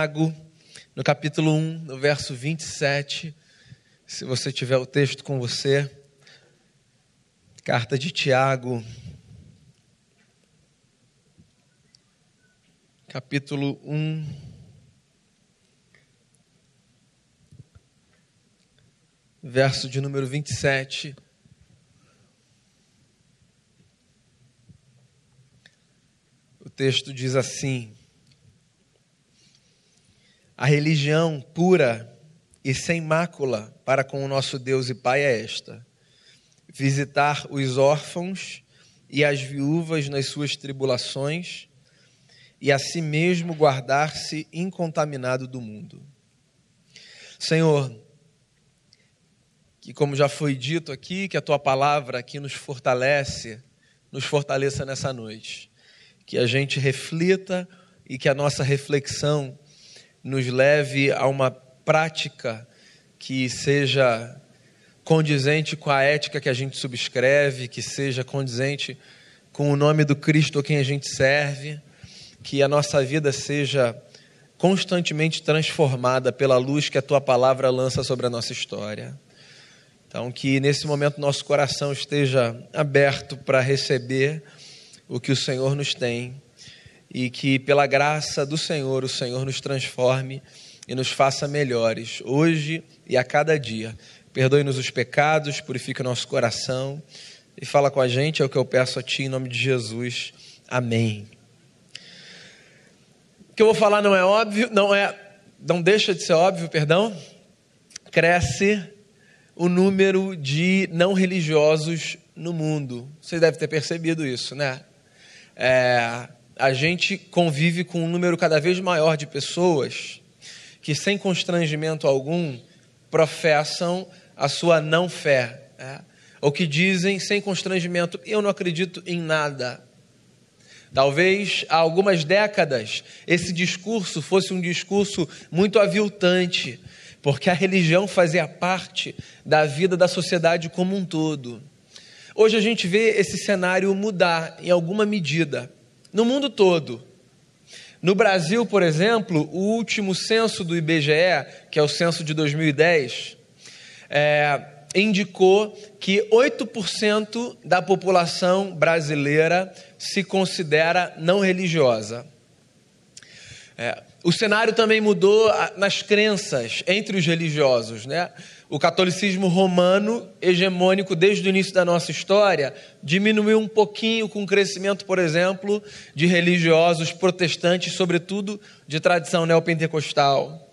Tiago, no capítulo 1, no verso 27. Se você tiver o texto com você, carta de Tiago, capítulo 1. Verso de número 27. O texto diz assim: A religião pura e sem mácula para com o nosso Deus e Pai é esta: visitar os órfãos e as viúvas nas suas tribulações e a si mesmo guardar-se incontaminado do mundo. Senhor, que como já foi dito aqui, que a tua palavra aqui nos fortalece, nos fortaleça nessa noite. Que a gente reflita e que a nossa reflexão nos leve a uma prática que seja condizente com a ética que a gente subscreve, que seja condizente com o nome do Cristo a quem a gente serve, que a nossa vida seja constantemente transformada pela luz que a tua palavra lança sobre a nossa história. Então, que nesse momento nosso coração esteja aberto para receber o que o Senhor nos tem e que, pela graça do Senhor, o Senhor nos transforme e nos faça melhores, hoje e a cada dia. Perdoe-nos os pecados, purifique nosso coração e fala com a gente, é o que eu peço a Ti em nome de Jesus. Amém. O que eu vou falar não é óbvio, não é, não deixa de ser óbvio, perdão. Cresce o número de não religiosos no mundo. Você deve ter percebido isso, né? É, a gente convive com um número cada vez maior de pessoas que, sem constrangimento algum, professam a sua não fé, é? ou que dizem sem constrangimento: eu não acredito em nada. Talvez há algumas décadas esse discurso fosse um discurso muito aviltante, porque a religião fazia parte da vida da sociedade como um todo. Hoje a gente vê esse cenário mudar em alguma medida, no mundo todo. No Brasil, por exemplo, o último censo do IBGE, que é o censo de 2010, é, indicou que 8% da população brasileira se considera não religiosa. É, o cenário também mudou nas crenças entre os religiosos. Né? O catolicismo romano, hegemônico desde o início da nossa história, diminuiu um pouquinho com o crescimento, por exemplo, de religiosos protestantes, sobretudo de tradição neopentecostal,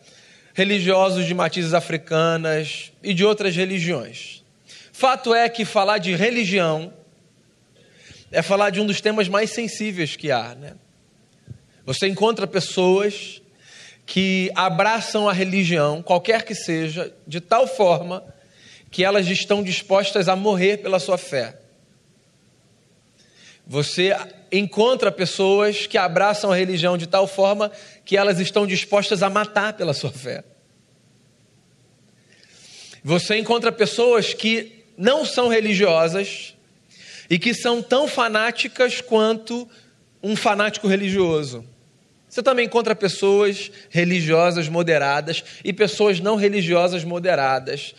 religiosos de matizes africanas e de outras religiões. Fato é que falar de religião é falar de um dos temas mais sensíveis que há. Né? Você encontra pessoas que abraçam a religião, qualquer que seja, de tal forma que elas estão dispostas a morrer pela sua fé. Você encontra pessoas que abraçam a religião de tal forma que elas estão dispostas a matar pela sua fé. Você encontra pessoas que não são religiosas e que são tão fanáticas quanto um fanático religioso. Você também encontra pessoas religiosas moderadas e pessoas não religiosas moderadas.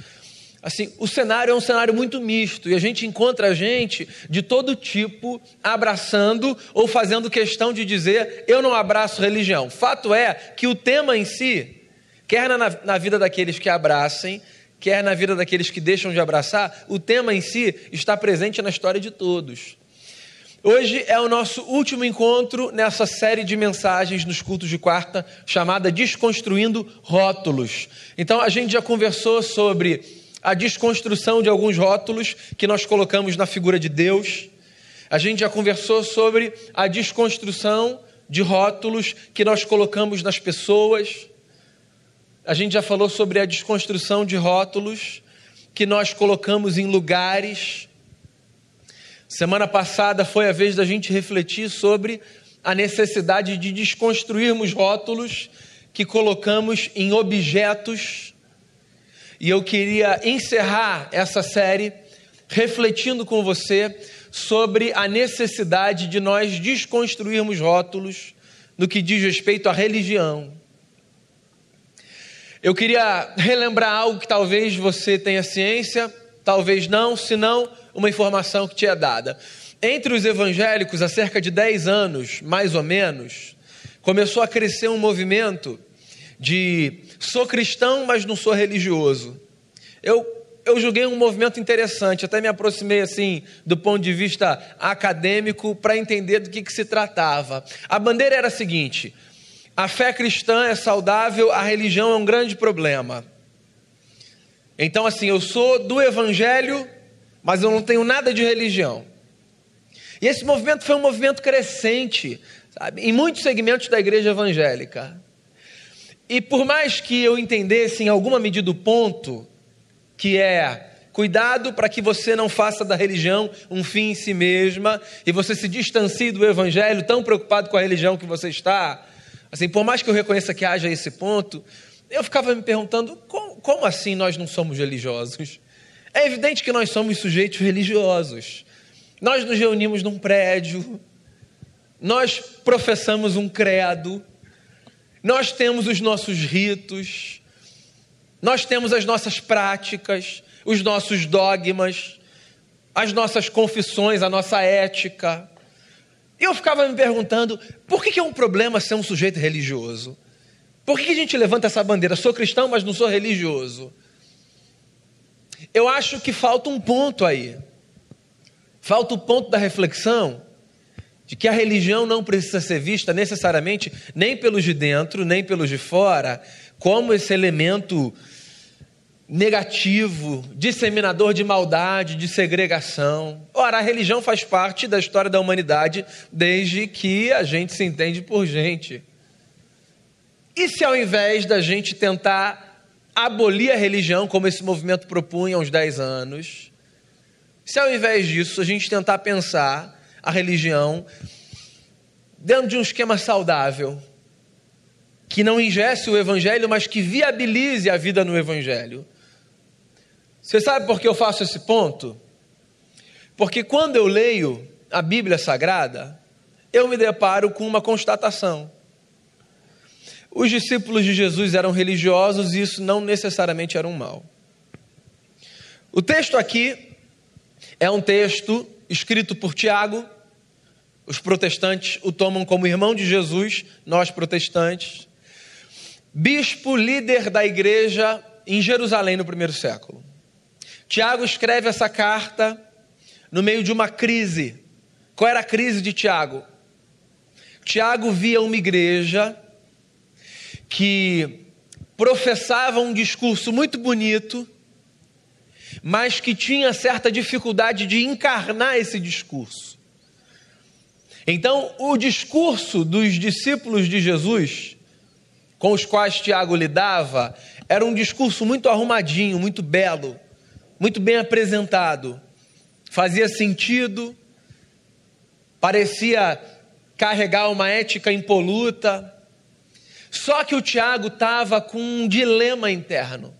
Assim, o cenário é um cenário muito misto e a gente encontra gente de todo tipo abraçando ou fazendo questão de dizer eu não abraço religião. Fato é que o tema em si, quer na, na vida daqueles que abracem, quer na vida daqueles que deixam de abraçar, o tema em si está presente na história de todos. Hoje é o nosso último encontro nessa série de mensagens nos cultos de quarta, chamada Desconstruindo Rótulos. Então, a gente já conversou sobre a desconstrução de alguns rótulos que nós colocamos na figura de Deus. A gente já conversou sobre a desconstrução de rótulos que nós colocamos nas pessoas. A gente já falou sobre a desconstrução de rótulos que nós colocamos em lugares Semana passada foi a vez da gente refletir sobre a necessidade de desconstruirmos rótulos que colocamos em objetos. E eu queria encerrar essa série refletindo com você sobre a necessidade de nós desconstruirmos rótulos no que diz respeito à religião. eu queria relembrar algo que talvez você tenha ciência, talvez não, se não, uma informação que te é dada. Entre os evangélicos, há cerca de 10 anos, mais ou menos, começou a crescer um movimento de sou cristão, mas não sou religioso. Eu, eu julguei um movimento interessante, até me aproximei assim do ponto de vista acadêmico para entender do que, que se tratava. A bandeira era a seguinte: a fé cristã é saudável, a religião é um grande problema. Então, assim, eu sou do evangelho, mas eu não tenho nada de religião. E esse movimento foi um movimento crescente, sabe, em muitos segmentos da igreja evangélica. E por mais que eu entendesse em alguma medida o ponto, que é cuidado para que você não faça da religião um fim em si mesma e você se distancie do evangelho, tão preocupado com a religião que você está, Assim, por mais que eu reconheça que haja esse ponto, eu ficava me perguntando como, como assim nós não somos religiosos? É evidente que nós somos sujeitos religiosos. Nós nos reunimos num prédio, nós professamos um credo, nós temos os nossos ritos, nós temos as nossas práticas, os nossos dogmas, as nossas confissões, a nossa ética. E eu ficava me perguntando, por que, é um problema ser um sujeito religioso? Por que, a gente levanta essa bandeira? Sou cristão, mas não sou religioso. Eu acho que falta um ponto aí. Falta o ponto da reflexão de que a religião não precisa ser vista necessariamente nem pelos de dentro, nem pelos de fora, como esse elemento negativo, disseminador de maldade, de segregação. Ora, a religião faz parte da história da humanidade desde que a gente se entende por gente. E se ao invés da gente tentar abolir a religião, como esse movimento propunha há uns 10 anos, se ao invés disso a gente tentar pensar a religião dentro de um esquema saudável, que não ingesse o evangelho, mas que viabilize a vida no evangelho, você sabe por que eu faço esse ponto? Porque quando eu leio a Bíblia Sagrada, eu me deparo com uma constatação. Os discípulos de Jesus eram religiosos e isso não necessariamente era um mal. O texto aqui é um texto escrito por Tiago. Os protestantes o tomam como irmão de Jesus, nós protestantes. Bispo líder da igreja em Jerusalém no primeiro século. Tiago escreve essa carta no meio de uma crise. Qual era a crise de Tiago? Tiago via uma igreja que professava um discurso muito bonito, mas que tinha certa dificuldade de encarnar esse discurso. Então, o discurso dos discípulos de Jesus, com os quais Tiago lidava, era um discurso muito arrumadinho, muito belo muito bem apresentado, fazia sentido, parecia carregar uma ética impoluta. Só que o Tiago estava com um dilema interno,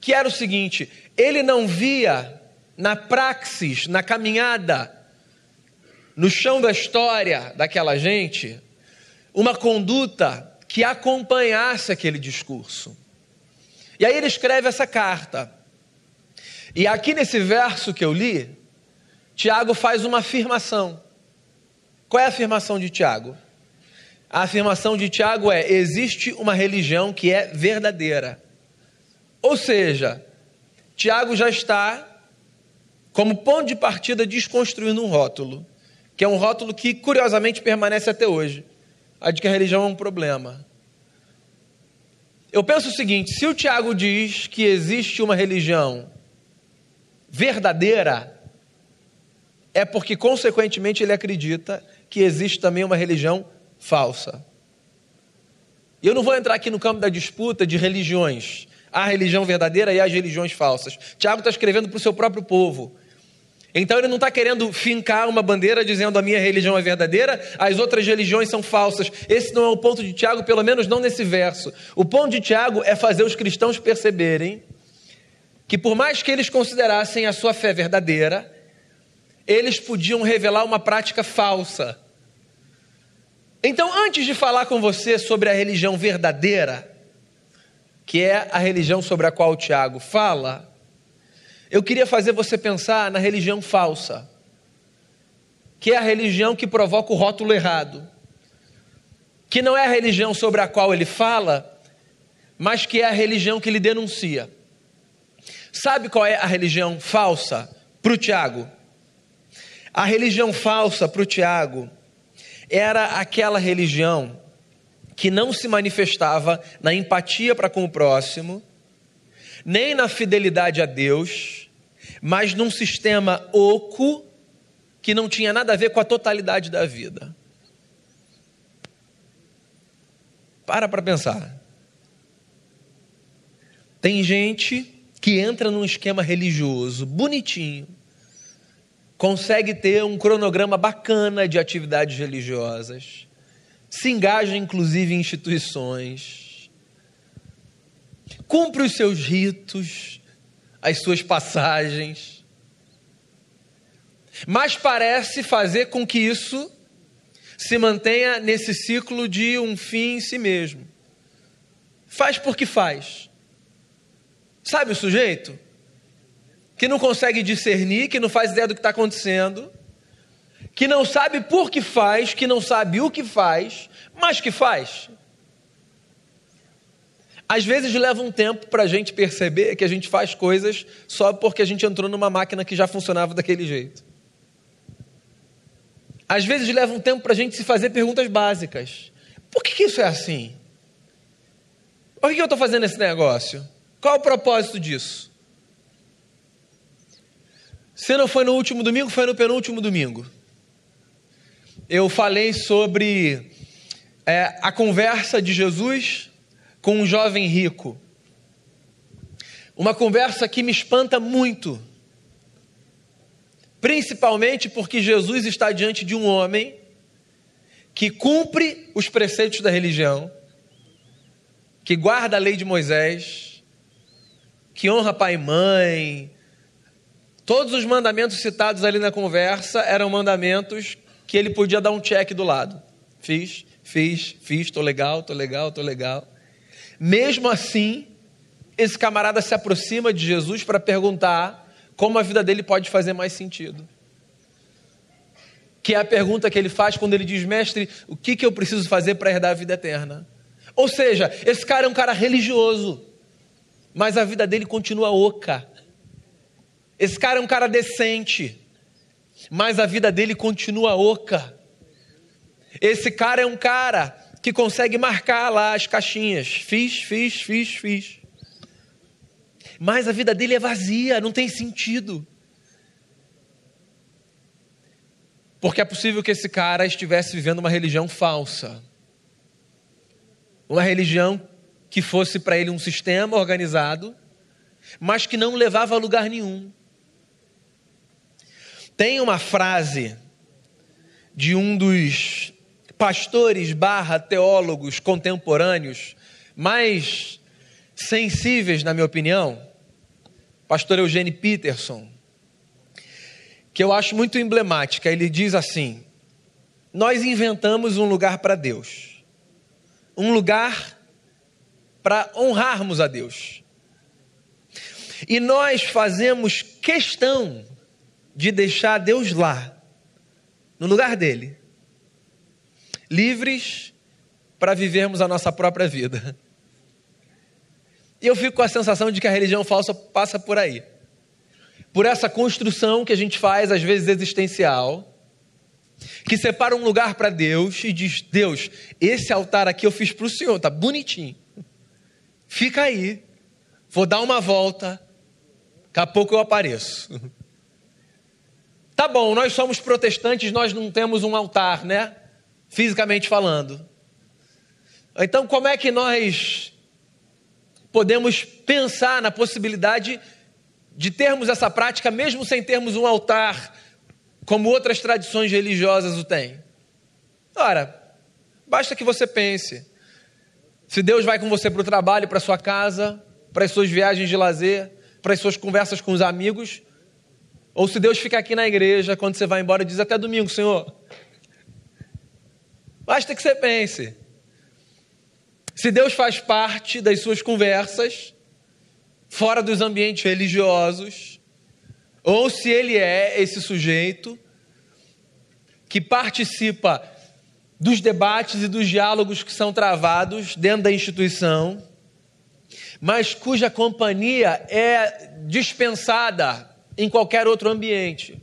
que era o seguinte: ele não via na praxis, na caminhada, no chão da história daquela gente, uma conduta que acompanhasse aquele discurso. E aí ele escreve essa carta. E aqui nesse verso que eu li, Tiago faz uma afirmação. Qual é a afirmação de Tiago? A afirmação de Tiago é: existe uma religião que é verdadeira. Ou seja, Tiago já está, como ponto de partida, desconstruindo um rótulo, que é um rótulo que, curiosamente, permanece até hoje a de que a religião é um problema. Eu penso o seguinte: se o Tiago diz que existe uma religião verdadeira, é porque, consequentemente, ele acredita que existe também uma religião falsa. E eu não vou entrar aqui no campo da disputa de religiões. A religião verdadeira e as religiões falsas. Tiago está escrevendo para o seu próprio povo. Então ele não está querendo fincar uma bandeira dizendo a minha religião é verdadeira, as outras religiões são falsas. Esse não é o ponto de Tiago, pelo menos não nesse verso. O ponto de Tiago é fazer os cristãos perceberem que, por mais que eles considerassem a sua fé verdadeira, eles podiam revelar uma prática falsa. Então, antes de falar com você sobre a religião verdadeira, que é a religião sobre a qual o Tiago fala, eu queria fazer você pensar na religião falsa, que é a religião que provoca o rótulo errado, que não é a religião sobre a qual ele fala, mas que é a religião que ele denuncia. Sabe qual é a religião falsa para o Tiago? A religião falsa para o Tiago era aquela religião que não se manifestava na empatia para com o próximo, nem na fidelidade a Deus, mas num sistema oco que não tinha nada a ver com a totalidade da vida. Para para pensar. Tem gente que entra num esquema religioso bonitinho, consegue ter um cronograma bacana de atividades religiosas, se engaja inclusive em instituições, cumpre os seus ritos, as suas passagens, mas parece fazer com que isso se mantenha nesse ciclo de um fim em si mesmo. Faz porque faz. Sabe o sujeito? Que não consegue discernir, que não faz ideia do que está acontecendo, que não sabe por que faz, que não sabe o que faz, mas que faz. Às vezes leva um tempo para a gente perceber que a gente faz coisas só porque a gente entrou numa máquina que já funcionava daquele jeito. Às vezes leva um tempo para a gente se fazer perguntas básicas. Por que, que isso é assim? Por que, que eu estou fazendo esse negócio? Qual o propósito disso? Se não foi no último domingo, foi no penúltimo domingo. Eu falei sobre é, a conversa de Jesus com um jovem rico. Uma conversa que me espanta muito. Principalmente porque Jesus está diante de um homem que cumpre os preceitos da religião, que guarda a lei de Moisés, que honra pai e mãe. Todos os mandamentos citados ali na conversa eram mandamentos que ele podia dar um check do lado. Fiz, fiz, fiz, tô legal, tô legal, tô legal. Mesmo assim, esse camarada se aproxima de Jesus para perguntar como a vida dele pode fazer mais sentido. Que é a pergunta que ele faz quando ele diz: Mestre, o que, que eu preciso fazer para herdar a vida eterna? Ou seja, esse cara é um cara religioso mas a vida dele continua oca. Esse cara é um cara decente, mas a vida dele continua oca. Esse cara é um cara que consegue marcar lá as caixinhas. Fiz, fiz, fiz, fiz. Mas a vida dele é vazia, não tem sentido. Porque é possível que esse cara estivesse vivendo uma religião falsa. Uma religião que fosse para ele um sistema organizado, mas que não levava a lugar nenhum. Tem uma frase de um dos pastores barra teólogos contemporâneos mais sensíveis, na minha opinião, pastor Eugênio Peterson, que eu acho muito emblemática. Ele diz assim: Nós inventamos um lugar para Deus, um lugar para honrarmos a Deus. E nós fazemos questão de deixar Deus lá, no lugar dele, livres para vivermos a nossa própria vida. E eu fico com a sensação de que a religião falsa passa por aí. Por essa construção que a gente faz, às vezes existencial, que separa um lugar para Deus e diz: Deus, esse altar aqui eu fiz para o Senhor, tá bonitinho. Fica aí, vou dar uma volta, daqui a pouco eu apareço. Tá bom, nós somos protestantes, nós não temos um altar, né? Fisicamente falando. Então, como é que nós podemos pensar na possibilidade de termos essa prática, mesmo sem termos um altar, como outras tradições religiosas o têm? Ora, basta que você pense. Se Deus vai com você para o trabalho, para sua casa, para as suas viagens de lazer, para as suas conversas com os amigos, ou se Deus fica aqui na igreja, quando você vai embora, diz até domingo, Senhor. Basta que você pense. Se Deus faz parte das suas conversas, fora dos ambientes religiosos, ou se ele é esse sujeito que participa dos debates e dos diálogos que são travados dentro da instituição, mas cuja companhia é dispensada em qualquer outro ambiente.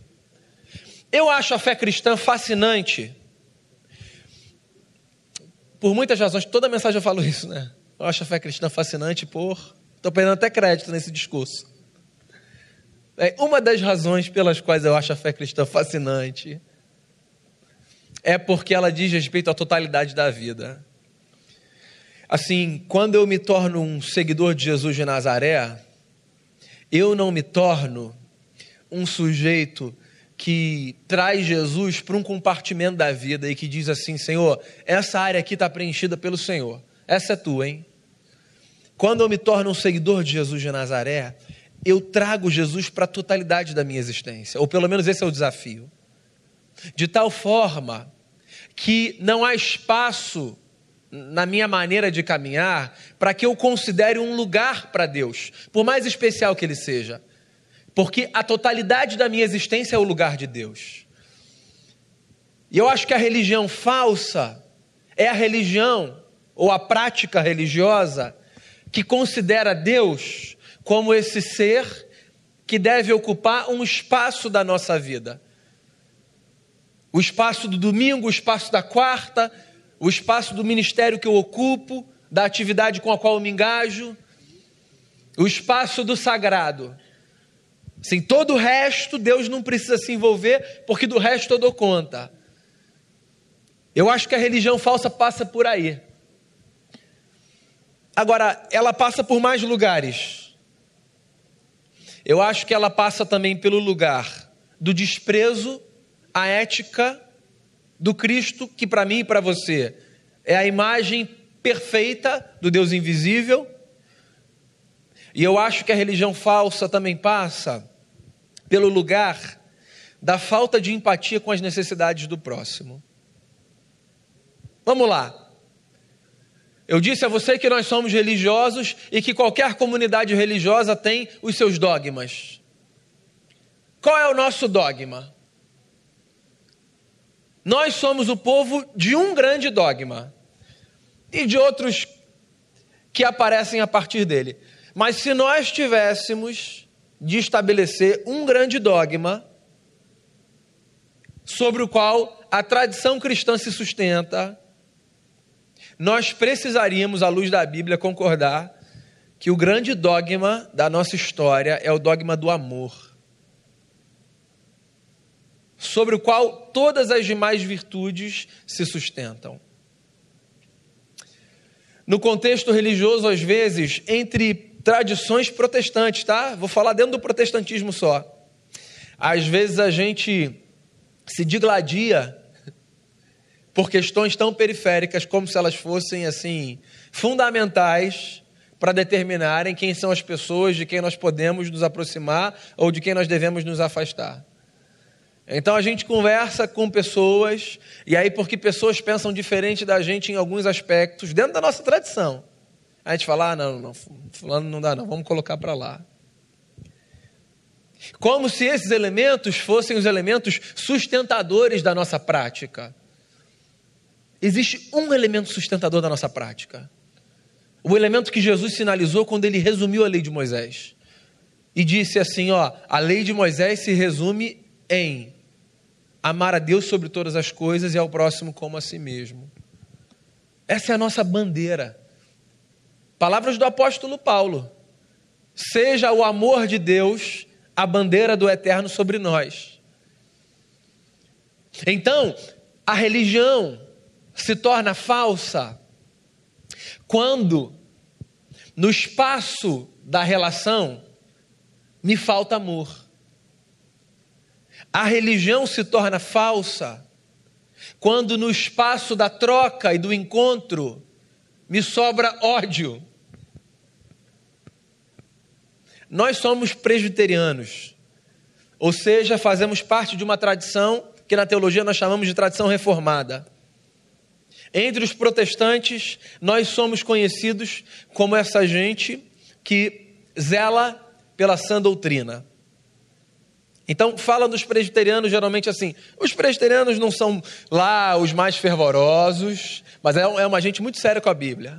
Eu acho a fé cristã fascinante. Por muitas razões, toda mensagem eu falo isso, né? Eu acho a fé cristã fascinante por. Estou perdendo até crédito nesse discurso. É, uma das razões pelas quais eu acho a fé cristã fascinante é porque ela diz respeito à totalidade da vida. Assim, quando eu me torno um seguidor de Jesus de Nazaré, eu não me torno um sujeito que traz Jesus para um compartimento da vida e que diz assim: Senhor, essa área aqui está preenchida pelo Senhor, essa é tua, hein? Quando eu me torno um seguidor de Jesus de Nazaré, eu trago Jesus para a totalidade da minha existência, ou pelo menos esse é o desafio. De tal forma que não há espaço na minha maneira de caminhar para que eu considere um lugar para Deus, por mais especial que ele seja, porque a totalidade da minha existência é o lugar de Deus. E eu acho que a religião falsa é a religião ou a prática religiosa que considera Deus como esse ser que deve ocupar um espaço da nossa vida o espaço do domingo, o espaço da quarta, o espaço do ministério que eu ocupo, da atividade com a qual eu me engajo, o espaço do sagrado. Sem todo o resto, Deus não precisa se envolver, porque do resto eu dou conta. Eu acho que a religião falsa passa por aí. Agora, ela passa por mais lugares. Eu acho que ela passa também pelo lugar do desprezo a ética do Cristo, que para mim e para você é a imagem perfeita do Deus invisível. E eu acho que a religião falsa também passa pelo lugar da falta de empatia com as necessidades do próximo. Vamos lá. Eu disse a você que nós somos religiosos e que qualquer comunidade religiosa tem os seus dogmas. Qual é o nosso dogma? Nós somos o povo de um grande dogma e de outros que aparecem a partir dele. Mas se nós tivéssemos de estabelecer um grande dogma sobre o qual a tradição cristã se sustenta, nós precisaríamos, à luz da Bíblia, concordar que o grande dogma da nossa história é o dogma do amor sobre o qual todas as demais virtudes se sustentam. No contexto religioso, às vezes, entre tradições protestantes, tá? Vou falar dentro do protestantismo só. Às vezes a gente se digladia por questões tão periféricas como se elas fossem assim fundamentais para determinarem quem são as pessoas de quem nós podemos nos aproximar ou de quem nós devemos nos afastar. Então a gente conversa com pessoas, e aí, porque pessoas pensam diferente da gente em alguns aspectos, dentro da nossa tradição. A gente fala, ah, não, não, fulano não dá, não, vamos colocar para lá. Como se esses elementos fossem os elementos sustentadores da nossa prática. Existe um elemento sustentador da nossa prática. O elemento que Jesus sinalizou quando ele resumiu a lei de Moisés. E disse assim: ó, a lei de Moisés se resume em amar a Deus sobre todas as coisas e ao próximo como a si mesmo. Essa é a nossa bandeira. Palavras do apóstolo Paulo. Seja o amor de Deus a bandeira do eterno sobre nós. Então, a religião se torna falsa quando, no espaço da relação, me falta amor a religião se torna falsa quando no espaço da troca e do encontro me sobra ódio. Nós somos presbiterianos, ou seja, fazemos parte de uma tradição que na teologia nós chamamos de tradição reformada. Entre os protestantes, nós somos conhecidos como essa gente que zela pela sã doutrina. Então, fala dos presbiterianos geralmente assim: os presbiterianos não são lá os mais fervorosos, mas é, é uma gente muito séria com a Bíblia.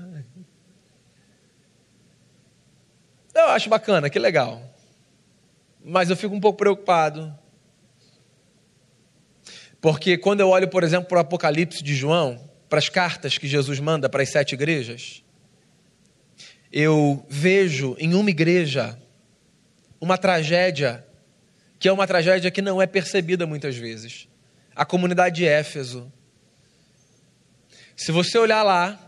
Eu acho bacana, que legal. Mas eu fico um pouco preocupado. Porque quando eu olho, por exemplo, para o Apocalipse de João, para as cartas que Jesus manda para as sete igrejas, eu vejo em uma igreja uma tragédia, que é uma tragédia que não é percebida muitas vezes. A comunidade de Éfeso. Se você olhar lá,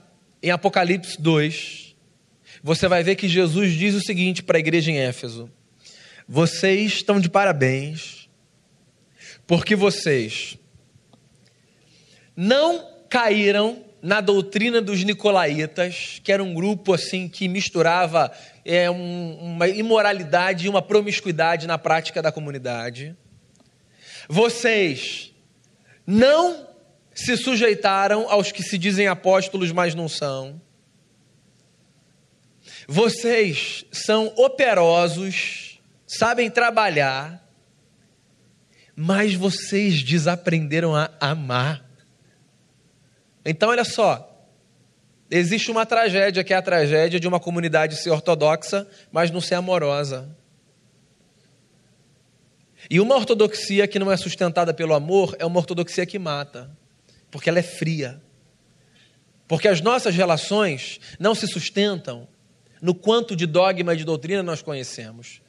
em Apocalipse 2, você vai ver que Jesus diz o seguinte para a igreja em Éfeso: Vocês estão de parabéns, porque vocês não caíram na doutrina dos nicolaítas, que era um grupo assim que misturava é, um, uma imoralidade e uma promiscuidade na prática da comunidade. Vocês não se sujeitaram aos que se dizem apóstolos, mas não são. Vocês são operosos, sabem trabalhar, mas vocês desaprenderam a amar. Então, olha só. Existe uma tragédia, que é a tragédia de uma comunidade ser ortodoxa, mas não ser amorosa. E uma ortodoxia que não é sustentada pelo amor é uma ortodoxia que mata, porque ela é fria. Porque as nossas relações não se sustentam no quanto de dogma e de doutrina nós conhecemos.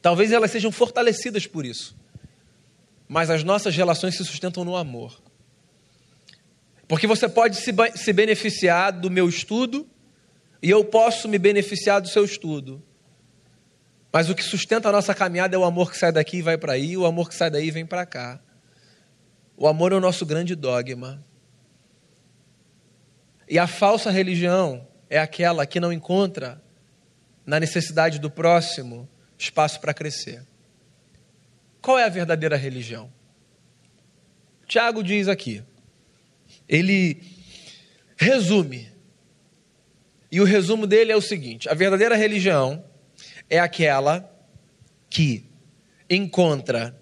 Talvez elas sejam fortalecidas por isso. Mas as nossas relações se sustentam no amor. Porque você pode se, se beneficiar do meu estudo e eu posso me beneficiar do seu estudo. Mas o que sustenta a nossa caminhada é o amor que sai daqui e vai para aí, o amor que sai daí e vem para cá. O amor é o nosso grande dogma. E a falsa religião é aquela que não encontra na necessidade do próximo espaço para crescer. Qual é a verdadeira religião? Tiago diz aqui: ele resume. E o resumo dele é o seguinte: a verdadeira religião é aquela que encontra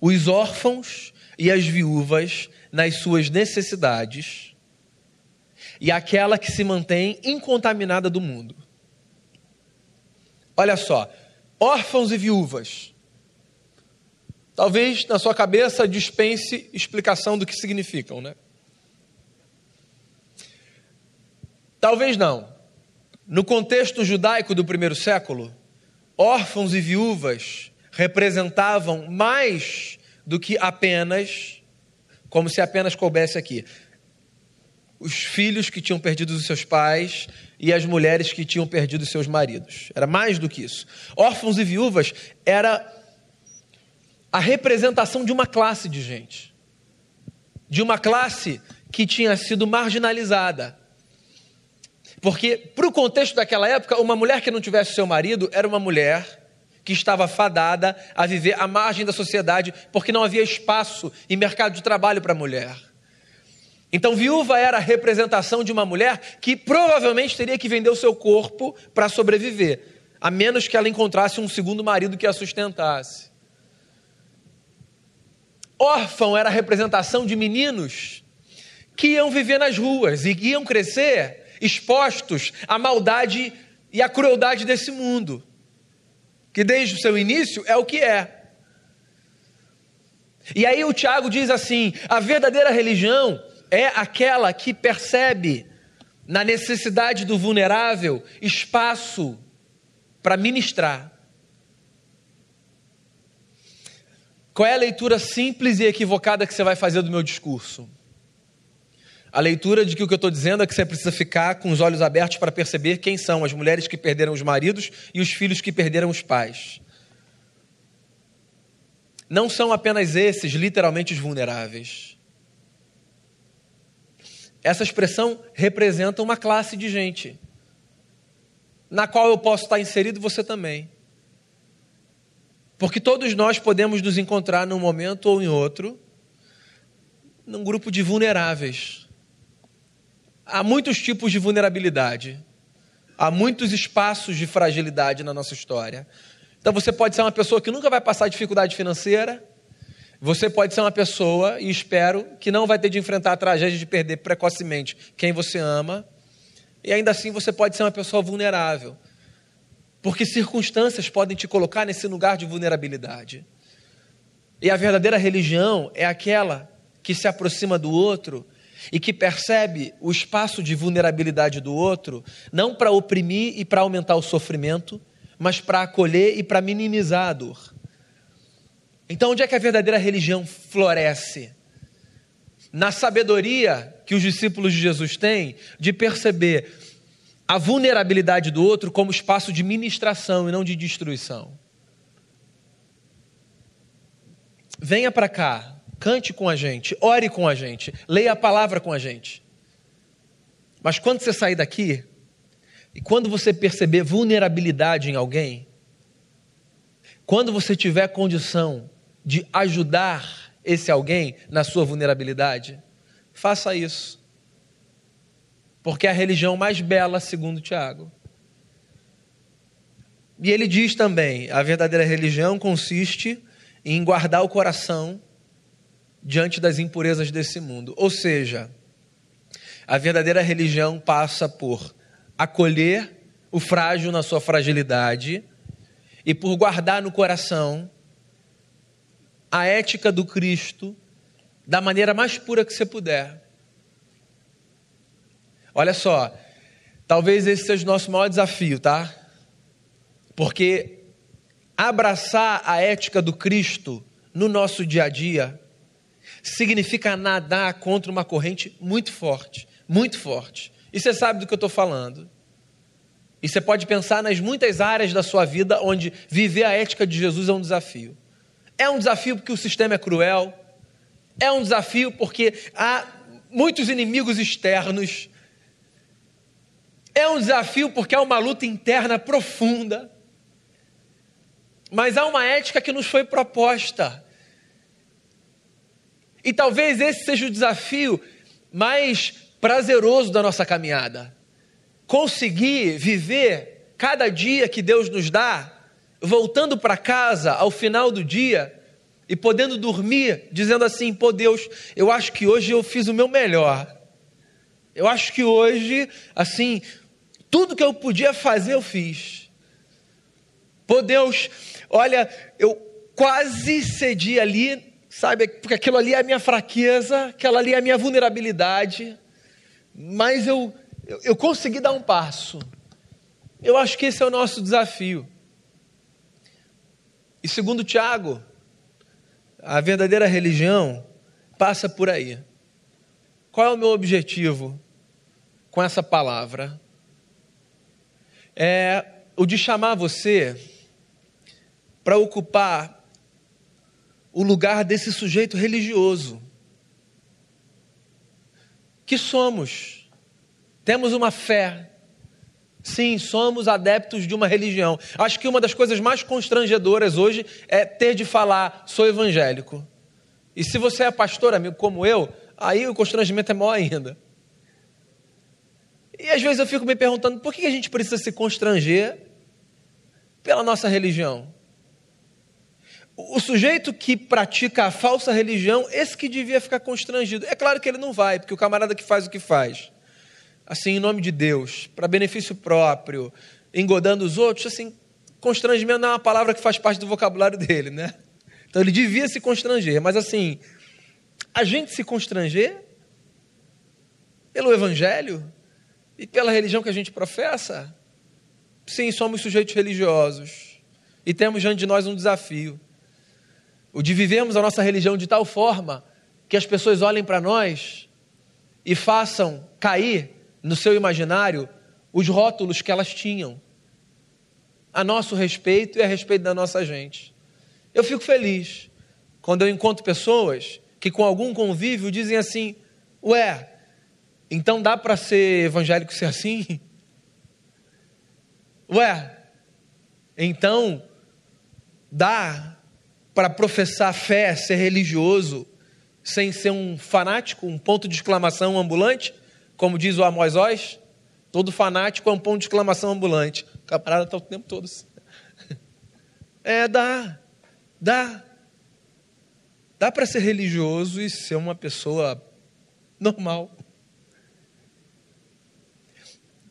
os órfãos e as viúvas nas suas necessidades e aquela que se mantém incontaminada do mundo. Olha só, órfãos e viúvas. Talvez na sua cabeça dispense explicação do que significam, né? Talvez não. No contexto judaico do primeiro século, órfãos e viúvas representavam mais do que apenas, como se apenas coubesse aqui, os filhos que tinham perdido os seus pais e as mulheres que tinham perdido os seus maridos. Era mais do que isso. Órfãos e viúvas era a representação de uma classe de gente. De uma classe que tinha sido marginalizada, porque, para o contexto daquela época, uma mulher que não tivesse seu marido era uma mulher que estava fadada a viver à margem da sociedade, porque não havia espaço e mercado de trabalho para a mulher. Então, viúva era a representação de uma mulher que provavelmente teria que vender o seu corpo para sobreviver, a menos que ela encontrasse um segundo marido que a sustentasse. Órfão era a representação de meninos que iam viver nas ruas e iam crescer expostos à maldade e à crueldade desse mundo, que desde o seu início é o que é. E aí o Tiago diz assim: a verdadeira religião é aquela que percebe na necessidade do vulnerável espaço para ministrar. Qual é a leitura simples e equivocada que você vai fazer do meu discurso? A leitura de que o que eu estou dizendo é que você precisa ficar com os olhos abertos para perceber quem são as mulheres que perderam os maridos e os filhos que perderam os pais. Não são apenas esses, literalmente, os vulneráveis. Essa expressão representa uma classe de gente, na qual eu posso estar inserido você também. Porque todos nós podemos nos encontrar num momento ou em outro, num grupo de vulneráveis há muitos tipos de vulnerabilidade, há muitos espaços de fragilidade na nossa história. Então você pode ser uma pessoa que nunca vai passar dificuldade financeira, você pode ser uma pessoa, e espero, que não vai ter de enfrentar a tragédia de perder precocemente quem você ama, e ainda assim você pode ser uma pessoa vulnerável, porque circunstâncias podem te colocar nesse lugar de vulnerabilidade. E a verdadeira religião é aquela que se aproxima do outro e que percebe o espaço de vulnerabilidade do outro, não para oprimir e para aumentar o sofrimento, mas para acolher e para minimizar a dor. Então, onde é que a verdadeira religião floresce? Na sabedoria que os discípulos de Jesus têm de perceber a vulnerabilidade do outro como espaço de ministração e não de destruição. Venha para cá, cante com a gente, ore com a gente, leia a palavra com a gente. Mas quando você sair daqui, e quando você perceber vulnerabilidade em alguém, quando você tiver condição de ajudar esse alguém na sua vulnerabilidade, faça isso. Porque é a religião mais bela, segundo Tiago. E ele diz também: a verdadeira religião consiste em guardar o coração diante das impurezas desse mundo. Ou seja, a verdadeira religião passa por acolher o frágil na sua fragilidade e por guardar no coração a ética do Cristo da maneira mais pura que você puder. Olha só, talvez esse seja o nosso maior desafio, tá? Porque abraçar a ética do Cristo no nosso dia a dia significa nadar contra uma corrente muito forte, muito forte. E você sabe do que eu estou falando. E você pode pensar nas muitas áreas da sua vida onde viver a ética de Jesus é um desafio. É um desafio porque o sistema é cruel. É um desafio porque há muitos inimigos externos. É um desafio porque há uma luta interna profunda. Mas há uma ética que nos foi proposta. E talvez esse seja o desafio mais prazeroso da nossa caminhada. Conseguir viver cada dia que Deus nos dá voltando para casa ao final do dia e podendo dormir, dizendo assim: pô, Deus, eu acho que hoje eu fiz o meu melhor. Eu acho que hoje, assim, tudo que eu podia fazer eu fiz. Pô, Deus, olha, eu quase cedi ali, sabe, porque aquilo ali é a minha fraqueza, aquilo ali é a minha vulnerabilidade, mas eu, eu, eu consegui dar um passo. Eu acho que esse é o nosso desafio. E segundo Tiago, a verdadeira religião passa por aí. Qual é o meu objetivo com essa palavra? É o de chamar você para ocupar o lugar desse sujeito religioso. Que somos. Temos uma fé, Sim, somos adeptos de uma religião. Acho que uma das coisas mais constrangedoras hoje é ter de falar, sou evangélico. E se você é pastor, amigo, como eu, aí o constrangimento é maior ainda. E às vezes eu fico me perguntando por que a gente precisa se constranger pela nossa religião? O sujeito que pratica a falsa religião, esse que devia ficar constrangido. É claro que ele não vai, porque o camarada que faz o que faz assim, em nome de Deus, para benefício próprio, engodando os outros, assim, constrangimento não é uma palavra que faz parte do vocabulário dele, né? Então ele devia se constranger, mas assim, a gente se constranger pelo evangelho e pela religião que a gente professa? Sim, somos sujeitos religiosos e temos diante de nós um desafio. O de vivermos a nossa religião de tal forma que as pessoas olhem para nós e façam cair no seu imaginário os rótulos que elas tinham a nosso respeito e a respeito da nossa gente. Eu fico feliz quando eu encontro pessoas que, com algum convívio, dizem assim: Ué, então dá para ser evangélico ser assim? Ué, então dá para professar fé, ser religioso, sem ser um fanático, um ponto de exclamação ambulante? Como diz o Amós Oz, todo fanático é um ponto de exclamação ambulante. O camarada está o tempo todo. Assim. É, dá. Dá. Dá para ser religioso e ser uma pessoa normal.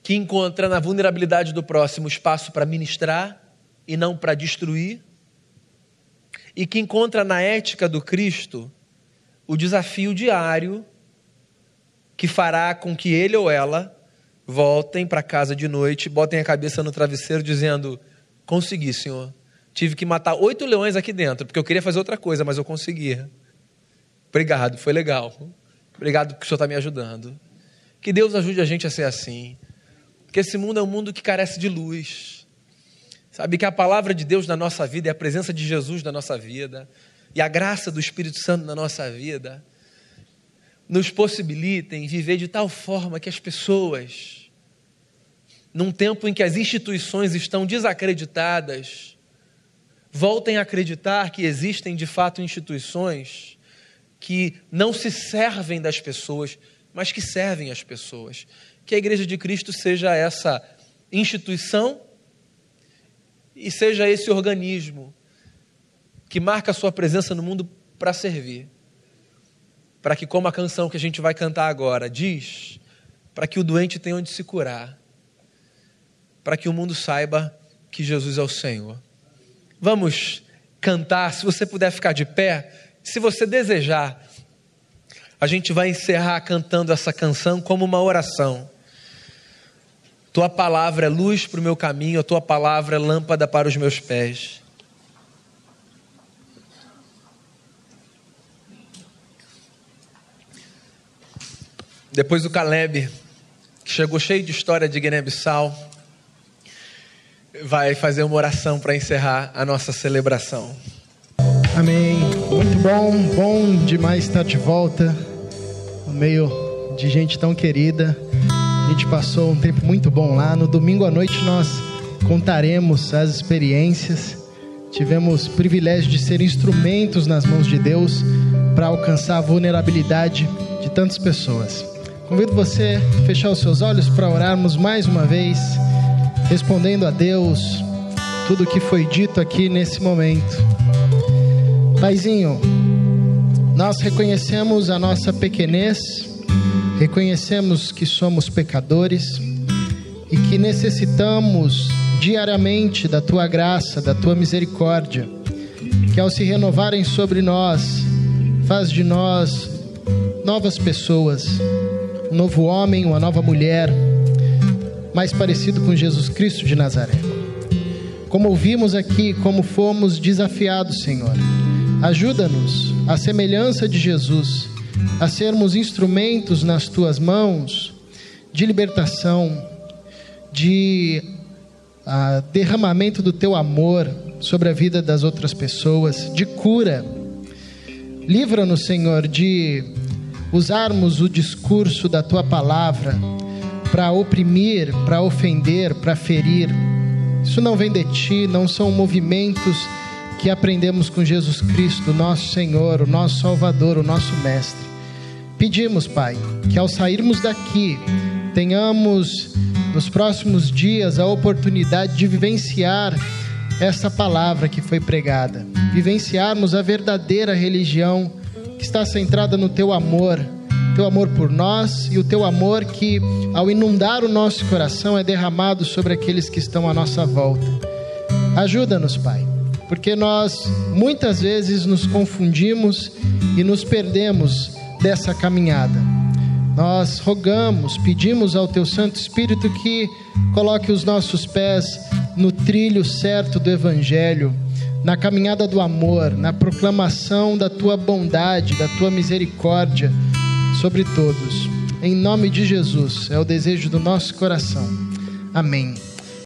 Que encontra na vulnerabilidade do próximo espaço para ministrar e não para destruir. E que encontra na ética do Cristo o desafio diário que fará com que ele ou ela voltem para casa de noite, botem a cabeça no travesseiro, dizendo: Consegui, Senhor. Tive que matar oito leões aqui dentro, porque eu queria fazer outra coisa, mas eu consegui. Obrigado, foi legal. Obrigado porque o Senhor está me ajudando. Que Deus ajude a gente a ser assim. Porque esse mundo é um mundo que carece de luz. Sabe que a palavra de Deus na nossa vida é a presença de Jesus na nossa vida. E a graça do Espírito Santo na nossa vida nos possibilitem viver de tal forma que as pessoas, num tempo em que as instituições estão desacreditadas, voltem a acreditar que existem de fato instituições que não se servem das pessoas, mas que servem as pessoas. Que a Igreja de Cristo seja essa instituição e seja esse organismo que marca a sua presença no mundo para servir para que, como a canção que a gente vai cantar agora diz, para que o doente tenha onde se curar, para que o mundo saiba que Jesus é o Senhor. Vamos cantar, se você puder ficar de pé, se você desejar, a gente vai encerrar cantando essa canção como uma oração. Tua palavra é luz para o meu caminho, a tua palavra é lâmpada para os meus pés. Depois do Caleb, que chegou cheio de história de Guiné-Bissau, vai fazer uma oração para encerrar a nossa celebração. Amém. Muito bom, bom demais estar de volta no meio de gente tão querida. Gente passou um tempo muito bom lá. No domingo à noite nós contaremos as experiências. Tivemos o privilégio de ser instrumentos nas mãos de Deus para alcançar a vulnerabilidade de tantas pessoas. Convido você a fechar os seus olhos para orarmos mais uma vez, respondendo a Deus tudo o que foi dito aqui nesse momento. Paizinho, nós reconhecemos a nossa pequenez, reconhecemos que somos pecadores e que necessitamos diariamente da tua graça, da tua misericórdia, que ao se renovarem sobre nós, faz de nós novas pessoas um novo homem, uma nova mulher, mais parecido com Jesus Cristo de Nazaré. Como ouvimos aqui, como fomos desafiados, Senhor, ajuda-nos, à semelhança de Jesus, a sermos instrumentos nas tuas mãos de libertação, de uh, derramamento do teu amor sobre a vida das outras pessoas, de cura. Livra-nos, Senhor, de usarmos o discurso da tua palavra para oprimir, para ofender, para ferir. Isso não vem de ti, não são movimentos que aprendemos com Jesus Cristo, nosso Senhor, o nosso Salvador, o nosso Mestre. Pedimos, Pai, que ao sairmos daqui, tenhamos nos próximos dias a oportunidade de vivenciar essa palavra que foi pregada, vivenciarmos a verdadeira religião que está centrada no teu amor, teu amor por nós e o teu amor que, ao inundar o nosso coração, é derramado sobre aqueles que estão à nossa volta. Ajuda-nos, Pai, porque nós muitas vezes nos confundimos e nos perdemos dessa caminhada. Nós rogamos, pedimos ao Teu Santo Espírito que coloque os nossos pés no trilho certo do Evangelho na caminhada do amor, na proclamação da tua bondade, da tua misericórdia sobre todos. Em nome de Jesus, é o desejo do nosso coração. Amém.